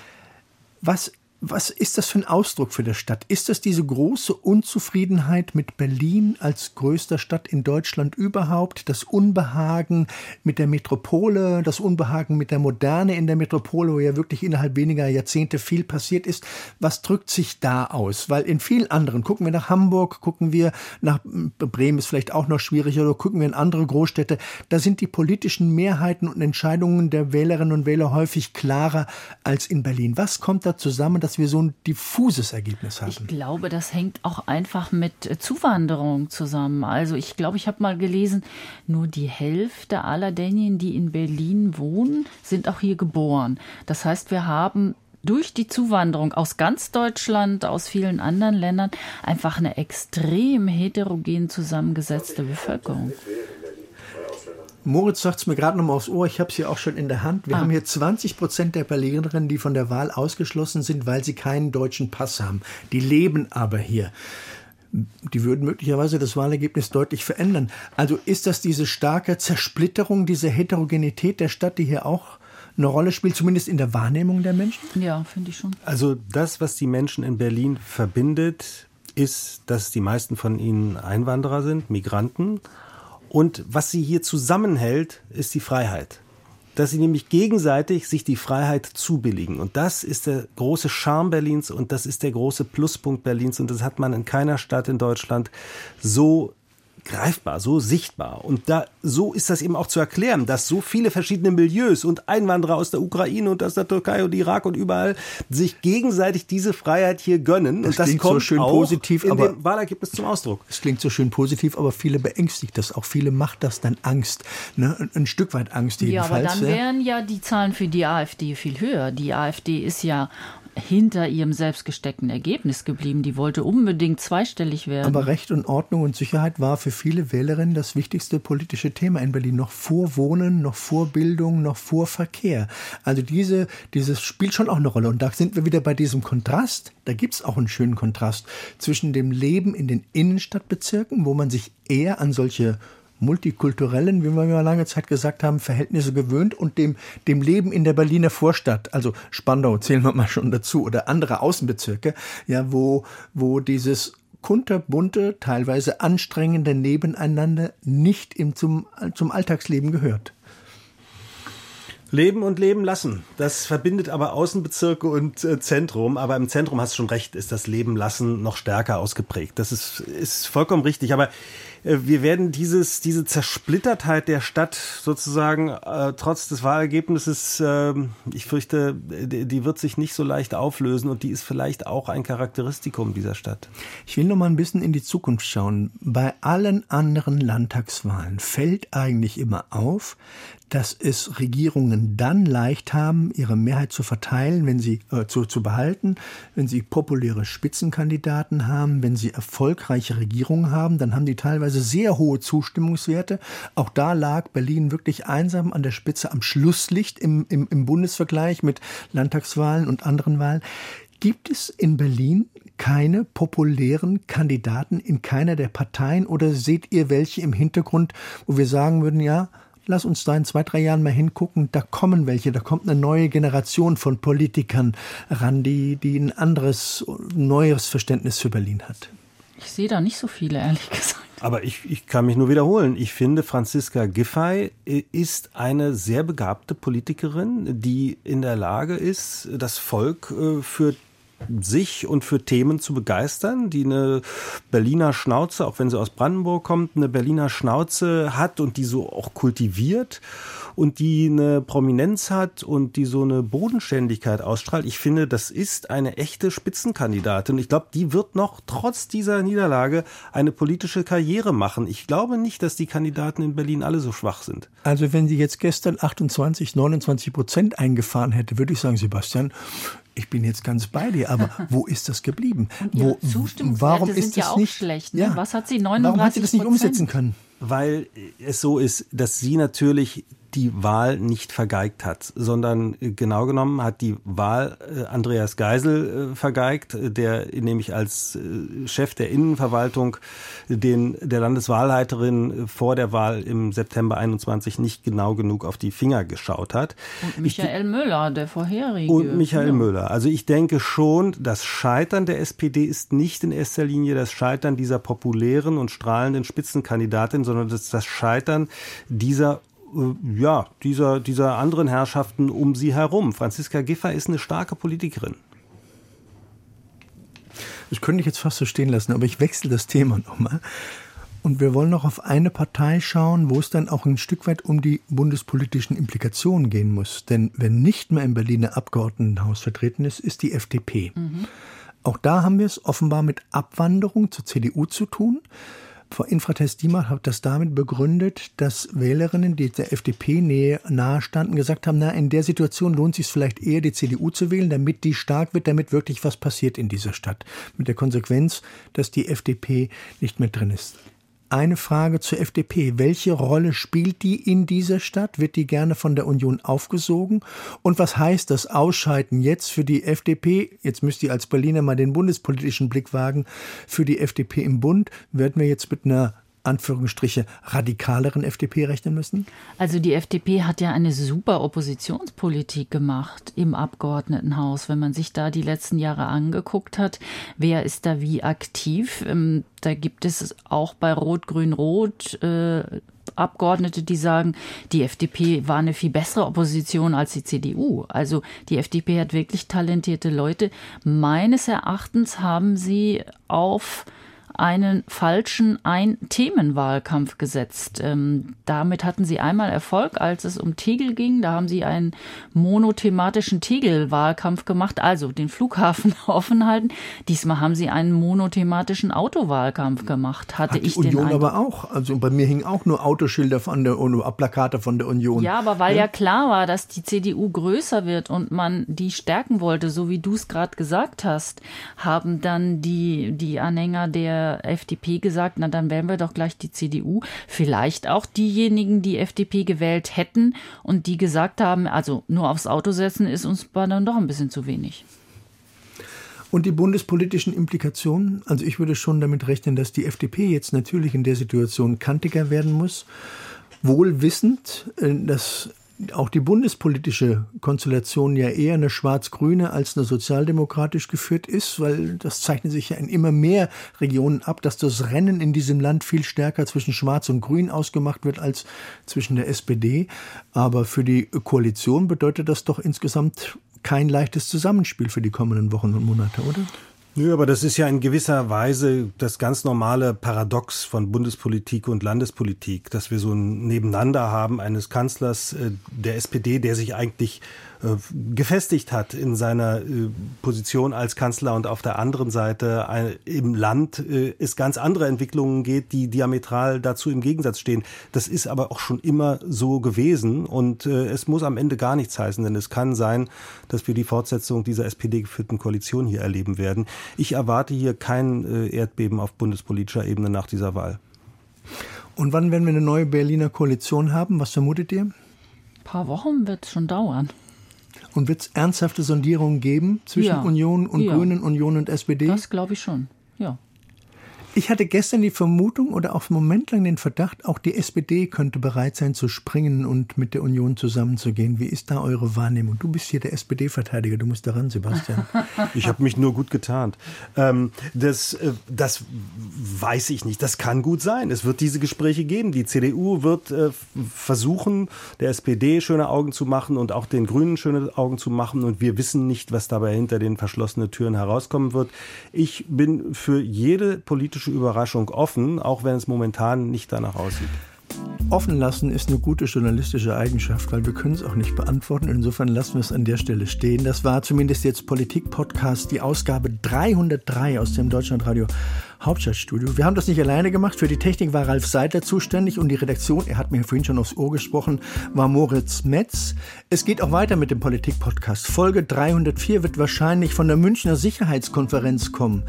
Was was ist das für ein Ausdruck für die Stadt? Ist das diese große Unzufriedenheit mit Berlin als größter Stadt in Deutschland überhaupt? Das Unbehagen mit der Metropole, das Unbehagen mit der Moderne in der Metropole, wo ja wirklich innerhalb weniger Jahrzehnte viel passiert ist. Was drückt sich da aus? Weil in vielen anderen, gucken wir nach Hamburg, gucken wir nach Bremen ist vielleicht auch noch schwieriger, oder gucken wir in andere Großstädte, da sind die politischen Mehrheiten und Entscheidungen der Wählerinnen und Wähler häufig klarer als in Berlin. Was kommt da zusammen, dass wir so ein diffuses Ergebnis haben? Ich glaube, das hängt auch einfach mit Zuwanderung zusammen. Also ich glaube, ich habe mal gelesen, nur die Hälfte aller derjenigen, die in Berlin wohnen, sind auch hier geboren. Das heißt, wir haben durch die Zuwanderung aus ganz Deutschland, aus vielen anderen Ländern einfach eine extrem heterogen zusammengesetzte Bevölkerung. Moritz sagt es mir gerade noch mal aufs Ohr, ich habe es hier auch schon in der Hand. Wir ah. haben hier 20 Prozent der Berlinerinnen, die von der Wahl ausgeschlossen sind, weil sie keinen deutschen Pass haben. Die leben aber hier. Die würden möglicherweise das Wahlergebnis deutlich verändern. Also ist das diese starke Zersplitterung, diese Heterogenität der Stadt, die hier auch eine Rolle spielt, zumindest in der Wahrnehmung der Menschen? Ja, finde ich schon. Also das, was die Menschen in Berlin verbindet, ist, dass die meisten von ihnen Einwanderer sind, Migranten und was sie hier zusammenhält, ist die Freiheit. Dass sie nämlich gegenseitig sich die Freiheit zubilligen. Und das ist der große Charme Berlins und das ist der große Pluspunkt Berlins. Und das hat man in keiner Stadt in Deutschland so greifbar, so sichtbar. Und da, so ist das eben auch zu erklären, dass so viele verschiedene Milieus und Einwanderer aus der Ukraine und aus der Türkei und Irak und überall sich gegenseitig diese Freiheit hier gönnen. Das und das kommt so schön auch positiv, in dem Wahlergebnis zum Ausdruck. Es klingt so schön positiv, aber viele beängstigt das auch. Viele macht das dann Angst. Ne? Ein, ein Stück weit Angst jedenfalls. Ja, aber dann wären ja die Zahlen für die AfD viel höher. Die AfD ist ja hinter ihrem selbstgesteckten Ergebnis geblieben. Die wollte unbedingt zweistellig werden. Aber Recht und Ordnung und Sicherheit war für viele Wählerinnen das wichtigste politische Thema in Berlin. Noch vor Wohnen, noch vor Bildung, noch vor Verkehr. Also diese, dieses spielt schon auch eine Rolle. Und da sind wir wieder bei diesem Kontrast. Da gibt es auch einen schönen Kontrast zwischen dem Leben in den Innenstadtbezirken, wo man sich eher an solche multikulturellen, wie wir ja lange Zeit gesagt haben, Verhältnisse gewöhnt und dem, dem Leben in der Berliner Vorstadt, also Spandau zählen wir mal schon dazu, oder andere Außenbezirke, ja, wo, wo dieses kunterbunte, teilweise anstrengende Nebeneinander nicht im, zum, zum Alltagsleben gehört. Leben und leben lassen. Das verbindet aber Außenbezirke und äh, Zentrum. Aber im Zentrum hast du schon recht, ist das Leben lassen noch stärker ausgeprägt. Das ist, ist vollkommen richtig. Aber wir werden dieses, diese Zersplittertheit der Stadt sozusagen äh, trotz des Wahlergebnisses, äh, ich fürchte, die, die, wird sich nicht so leicht auflösen und die ist vielleicht auch ein Charakteristikum dieser Stadt. Ich will noch mal ein bisschen in die Zukunft schauen. Bei allen anderen Landtagswahlen fällt eigentlich immer auf, dass es Regierungen dann leicht haben, ihre Mehrheit zu verteilen, wenn sie äh, zu, zu behalten, wenn sie populäre Spitzenkandidaten haben, wenn sie erfolgreiche Regierungen haben, dann haben die teilweise sehr hohe Zustimmungswerte. Auch da lag Berlin wirklich einsam an der Spitze am Schlusslicht im, im, im Bundesvergleich mit Landtagswahlen und anderen Wahlen. Gibt es in Berlin keine populären Kandidaten in keiner der Parteien oder seht ihr welche im Hintergrund, wo wir sagen würden, ja, lass uns da in zwei, drei Jahren mal hingucken, da kommen welche, da kommt eine neue Generation von Politikern ran, die, die ein anderes, neues Verständnis für Berlin hat. Ich sehe da nicht so viele, ehrlich gesagt. Aber ich, ich kann mich nur wiederholen. Ich finde, Franziska Giffey ist eine sehr begabte Politikerin, die in der Lage ist, das Volk äh, für sich und für Themen zu begeistern, die eine Berliner Schnauze, auch wenn sie aus Brandenburg kommt, eine Berliner Schnauze hat und die so auch kultiviert und die eine Prominenz hat und die so eine Bodenständigkeit ausstrahlt. Ich finde, das ist eine echte Spitzenkandidatin. Ich glaube, die wird noch trotz dieser Niederlage eine politische Karriere machen. Ich glaube nicht, dass die Kandidaten in Berlin alle so schwach sind. Also wenn sie jetzt gestern 28, 29 Prozent eingefahren hätte, würde ich sagen, Sebastian, ich bin jetzt ganz bei dir, aber [laughs] wo ist das geblieben? Wo, warum ist das ja nicht schlecht? Ne? Ja. Was hat sie 39 Warum hat sie das nicht umsetzen können? Weil es so ist, dass sie natürlich die Wahl nicht vergeigt hat, sondern äh, genau genommen hat die Wahl äh, Andreas Geisel äh, vergeigt, der nämlich als Chef der Innenverwaltung den der Landeswahlleiterin vor der Wahl im September 21 nicht genau genug auf die Finger geschaut hat. Und Michael ich, Müller, der vorherige. Und Michael ja. Müller. Also ich denke schon, das Scheitern der SPD ist nicht in erster Linie das Scheitern dieser populären und strahlenden Spitzenkandidatin, sondern das, das Scheitern dieser ja, dieser, dieser anderen Herrschaften um sie herum. Franziska Giffey ist eine starke Politikerin. Das könnte ich jetzt fast so stehen lassen, aber ich wechsle das Thema [laughs] nochmal. Und wir wollen noch auf eine Partei schauen, wo es dann auch ein Stück weit um die bundespolitischen Implikationen gehen muss. Denn wer nicht mehr im Berliner Abgeordnetenhaus vertreten ist, ist die FDP. Mhm. Auch da haben wir es offenbar mit Abwanderung zur CDU zu tun. Frau Infratest Diemer hat das damit begründet, dass Wählerinnen, die der FDP nähe, nahestanden, gesagt haben, na, in der Situation lohnt es sich vielleicht eher, die CDU zu wählen, damit die stark wird, damit wirklich was passiert in dieser Stadt. Mit der Konsequenz, dass die FDP nicht mehr drin ist eine Frage zur FDP. Welche Rolle spielt die in dieser Stadt? Wird die gerne von der Union aufgesogen? Und was heißt das Ausscheiden jetzt für die FDP? Jetzt müsst ihr als Berliner mal den bundespolitischen Blick wagen. Für die FDP im Bund werden wir jetzt mit einer Anführungsstriche radikaleren FDP rechnen müssen? Also die FDP hat ja eine super Oppositionspolitik gemacht im Abgeordnetenhaus. Wenn man sich da die letzten Jahre angeguckt hat, wer ist da wie aktiv? Ähm, da gibt es auch bei Rot-Grün-Rot äh, Abgeordnete, die sagen, die FDP war eine viel bessere Opposition als die CDU. Also die FDP hat wirklich talentierte Leute. Meines Erachtens haben sie auf einen falschen Ein-Themen-Wahlkampf gesetzt. Ähm, damit hatten sie einmal Erfolg, als es um Tegel ging. Da haben sie einen monothematischen Tegel-Wahlkampf gemacht, also den Flughafen [laughs] offen halten. Diesmal haben sie einen monothematischen Autowahlkampf gemacht, hatte Hat die ich Union den Eindruck. aber auch. Also bei mir hingen auch nur Autoschilder von der und Plakate von der Union. Ja, aber weil ja klar war, dass die CDU größer wird und man die stärken wollte, so wie du es gerade gesagt hast, haben dann die, die Anhänger der FDP gesagt, na dann wären wir doch gleich die CDU. Vielleicht auch diejenigen, die FDP gewählt hätten und die gesagt haben, also nur aufs Auto setzen ist uns dann doch ein bisschen zu wenig. Und die bundespolitischen Implikationen? Also ich würde schon damit rechnen, dass die FDP jetzt natürlich in der Situation kantiger werden muss, wohl wissend, äh, dass auch die bundespolitische Konstellation ja eher eine schwarz-grüne als eine sozialdemokratisch geführt ist, weil das zeichnet sich ja in immer mehr Regionen ab, dass das Rennen in diesem Land viel stärker zwischen Schwarz und Grün ausgemacht wird als zwischen der SPD. Aber für die Koalition bedeutet das doch insgesamt kein leichtes Zusammenspiel für die kommenden Wochen und Monate, oder? Nö, aber das ist ja in gewisser Weise das ganz normale Paradox von Bundespolitik und Landespolitik, dass wir so ein Nebeneinander haben eines Kanzlers äh, der SPD, der sich eigentlich gefestigt hat in seiner äh, Position als Kanzler und auf der anderen Seite ein, im Land äh, es ganz andere Entwicklungen geht, die diametral dazu im Gegensatz stehen. Das ist aber auch schon immer so gewesen und äh, es muss am Ende gar nichts heißen, denn es kann sein, dass wir die Fortsetzung dieser SPD-geführten Koalition hier erleben werden. Ich erwarte hier kein äh, Erdbeben auf bundespolitischer Ebene nach dieser Wahl. Und wann werden wir eine neue Berliner Koalition haben? Was vermutet ihr? Ein paar Wochen wird es schon dauern. Und wird es ernsthafte Sondierungen geben zwischen Ja. Union und Ja. Grünen, Union und SPD? Das glaube ich schon. Ja. Ich hatte gestern die Vermutung oder auf einen Moment lang den Verdacht, auch die SPD könnte bereit sein zu springen und mit der Union zusammenzugehen. Wie ist da eure Wahrnehmung? Du bist hier der SPD-Verteidiger, du musst daran, Sebastian. [laughs] Ich habe mich nur gut getarnt. Ähm, das, äh, das weiß ich nicht. Das kann gut sein. Es wird diese Gespräche geben. Die CDU wird äh, versuchen, der SPD schöne Augen zu machen und auch den Grünen schöne Augen zu machen. Und wir wissen nicht, was dabei hinter den verschlossenen Türen herauskommen wird. Ich bin für jede politische Überraschung offen, auch wenn es momentan nicht danach aussieht. Offen lassen ist eine gute journalistische Eigenschaft, weil wir können es auch nicht beantworten. Insofern lassen wir es an der Stelle stehen. Das war zumindest jetzt Politik-Podcast, die Ausgabe 303 aus dem Deutschlandradio Hauptstadtstudio. Wir haben das nicht alleine gemacht. Für die Technik war Ralf Seidler zuständig und die Redaktion, er hat mir vorhin schon aufs Ohr gesprochen, war Moritz Metz. Es geht auch weiter mit dem Politik-Podcast. Folge 304 wird wahrscheinlich von der Münchner Sicherheitskonferenz kommen.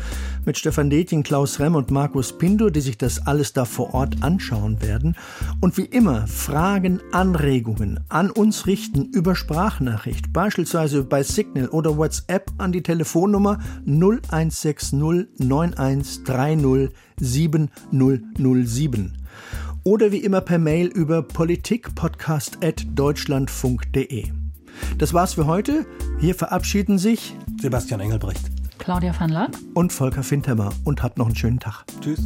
Mit Stefan Detjen, Klaus Remm und Markus Pindo, die sich das alles da vor Ort anschauen werden. Und wie immer, Fragen, Anregungen an uns richten über Sprachnachricht, beispielsweise bei Signal oder WhatsApp an die Telefonnummer 0160 9130 7007 oder wie immer per Mail über politikpodcast.deutschlandfunk.de. Das war's für heute. Hier verabschieden sich Sebastian Engelbrecht. Claudia van Lack. und Volker Fintermer und habt noch einen schönen Tag. Tschüss.